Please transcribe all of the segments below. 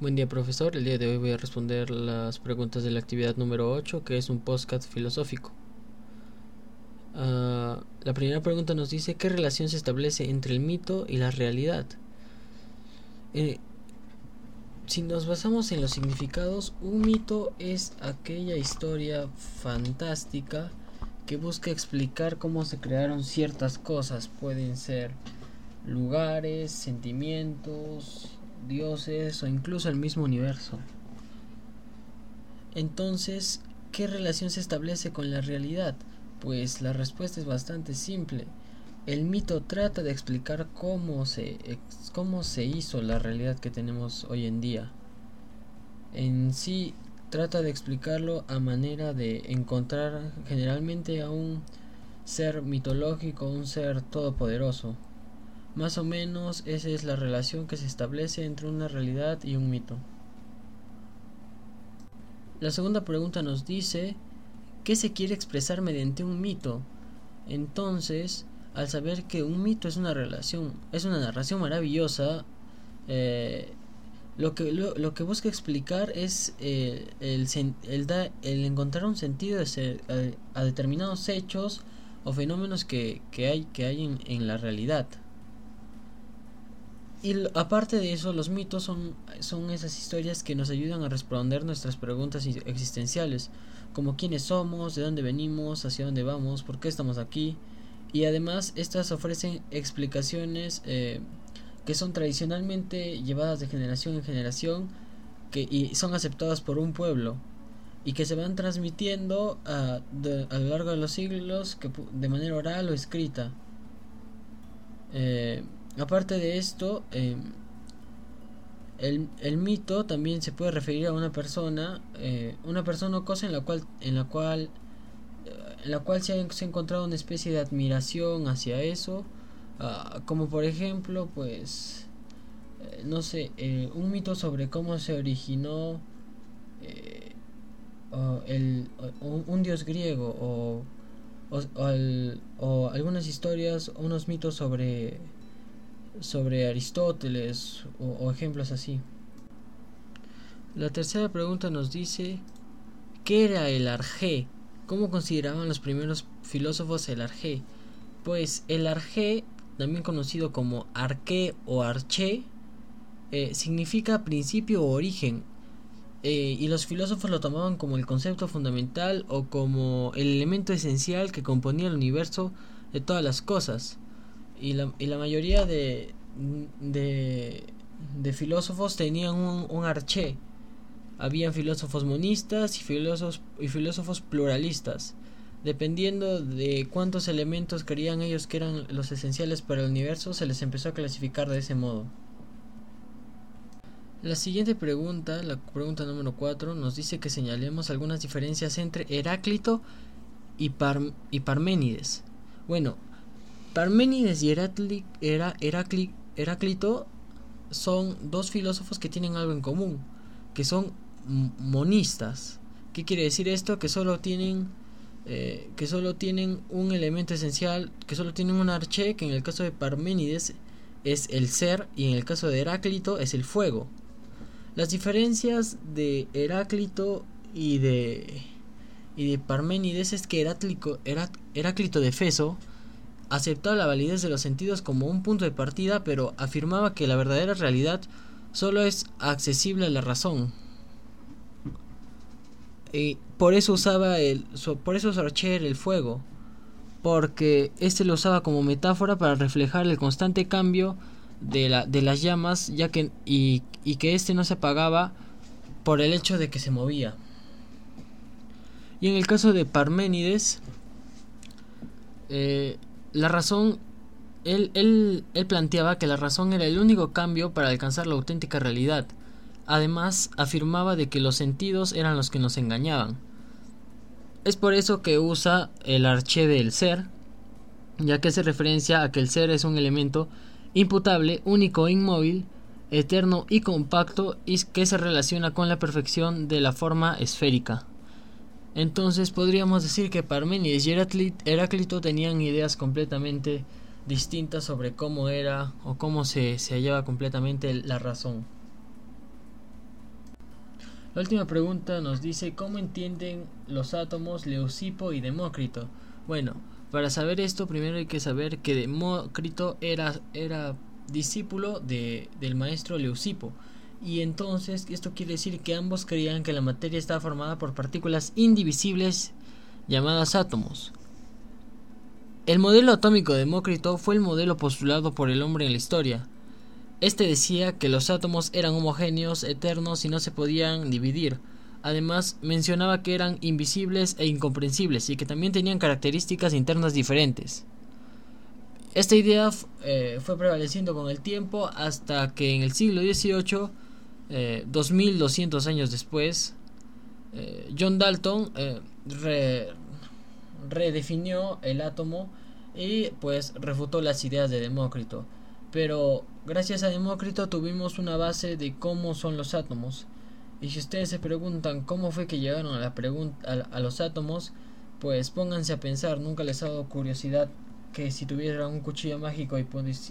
Buen día profesor, el día de hoy voy a responder las preguntas de la actividad número 8 que es un podcast filosófico. Uh, la primera pregunta nos dice ¿qué relación se establece entre el mito y la realidad? Eh, si nos basamos en los significados, un mito es aquella historia fantástica que busca explicar cómo se crearon ciertas cosas. Pueden ser lugares, sentimientos, dioses o incluso el mismo universo. Entonces, ¿qué relación se establece con la realidad? Pues la respuesta es bastante simple. El mito trata de explicar cómo se, cómo se hizo la realidad que tenemos hoy en día. En sí, trata de explicarlo a manera de encontrar generalmente a un ser mitológico, un ser todopoderoso. Más o menos esa es la relación que se establece entre una realidad y un mito. La segunda pregunta nos dice, ¿qué se quiere expresar mediante un mito? Entonces, al saber que un mito es una relación, es una narración maravillosa, eh, lo, que, lo, que busca explicar es eh, el, el, encontrar un sentido a, determinados hechos o fenómenos que, hay, que hay en la realidad. Y aparte de eso, los mitos son, son esas historias que nos ayudan a responder nuestras preguntas existenciales, como quiénes somos, de dónde venimos, hacia dónde vamos, por qué estamos aquí. Y además estas ofrecen explicaciones eh, que son tradicionalmente llevadas de generación en generación que, y son aceptadas por un pueblo y que se van transmitiendo a, a lo largo de los siglos que, de manera oral o escrita. Eh, Aparte de esto, em, el, mito también se puede referir a una persona, eh, una persona o cosa en la cual, en la cual, eh, en la cual se ha, encontrado una especie de admiración hacia eso, ah, como por ejemplo, pues, eh, no sé, un mito sobre cómo se originó el, un, dios griego o, o algunas historias, unos mitos sobre sobre Aristóteles o, ejemplos así. La tercera pregunta nos dice, ¿qué era el arjé? ¿Cómo consideraban los primeros filósofos el arjé? Pues el arjé, también conocido como arqué o arché, eh, significa principio o origen, eh, y los filósofos lo tomaban como el concepto fundamental o como el elemento esencial que componía el universo de todas las cosas y la, y la mayoría de, de, filósofos tenían un, un arché. Habían filósofos monistas y filósofos, y filósofos pluralistas. Dependiendo de cuántos elementos creían ellos que eran los esenciales para el universo, se les empezó a clasificar de ese modo. La siguiente pregunta, la pregunta número 4, nos dice que señalemos algunas diferencias entre Heráclito y, y Parménides. Bueno, Parménides y Heráclito son dos filósofos que tienen algo en común, que son monistas. ¿Qué quiere decir esto? Que solo tienen eh, que solo tienen un elemento esencial, que solo tienen un arché, que en el caso de Parménides es el ser y en el caso de Heráclito es el fuego. Las diferencias de Heráclito y de y de Parménides es que Heráclito, Heráclito de Feso aceptaba la validez de los sentidos como un punto de partida, pero afirmaba que la verdadera realidad solo es accesible a la razón. Y por eso usaba el por eso Sarcher el fuego, porque este lo usaba como metáfora para reflejar el constante cambio de, la, de las llamas, ya que y, y que este no se apagaba por el hecho de que se movía. Y en el caso de Parménides, eh, la razón, él, él, él planteaba que la razón era el único cambio para alcanzar la auténtica realidad. Además, afirmaba de que los sentidos eran los que nos engañaban. Es por eso que usa el arché del ser, ya que hace referencia a que el ser es un elemento imputable, único e inmóvil, eterno y compacto y que se relaciona con la perfección de la forma esférica. Entonces podríamos decir que Parménides y Heráclito tenían ideas completamente distintas sobre cómo era o cómo se, hallaba completamente la razón. La última pregunta nos dice ¿cómo entienden los átomos Leucipo y Demócrito? Bueno, para saber esto primero hay que saber que Demócrito era, era discípulo de, del maestro Leucipo. Y entonces esto quiere decir que ambos creían que la materia estaba formada por partículas indivisibles llamadas átomos. El modelo atómico de Demócrito fue el modelo postulado por el hombre en la historia. Este decía que los átomos eran homogéneos, eternos y no se podían dividir. Además, mencionaba que eran invisibles e incomprensibles y que también tenían características internas diferentes. Esta idea eh, fue prevaleciendo con el tiempo hasta que en el siglo XVIII, eh, 2200 años después, eh, John Dalton eh, redefinió el átomo y pues refutó las ideas de Demócrito. Pero gracias a Demócrito tuvimos una base de cómo son los átomos. Y si ustedes se preguntan cómo fue que llegaron a, la a, los átomos, pues pónganse a pensar, nunca les ha dado curiosidad que si tuvieran un cuchillo mágico y,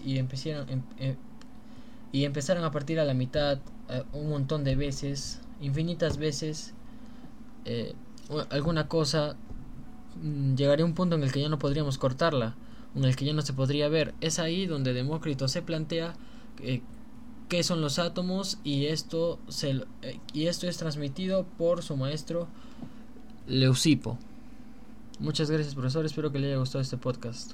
y, empezaran, em, eh, y empezaran a partir a la mitad eh, un montón de veces, infinitas veces, eh, alguna cosa mm, llegaría un punto en el que ya no podríamos cortarla en el que ya no se podría ver. Es ahí donde Demócrito se plantea eh, qué son los átomos y esto, se, eh, y esto es transmitido por su maestro Leucipo. Muchas gracias profesor, espero que le haya gustado este podcast.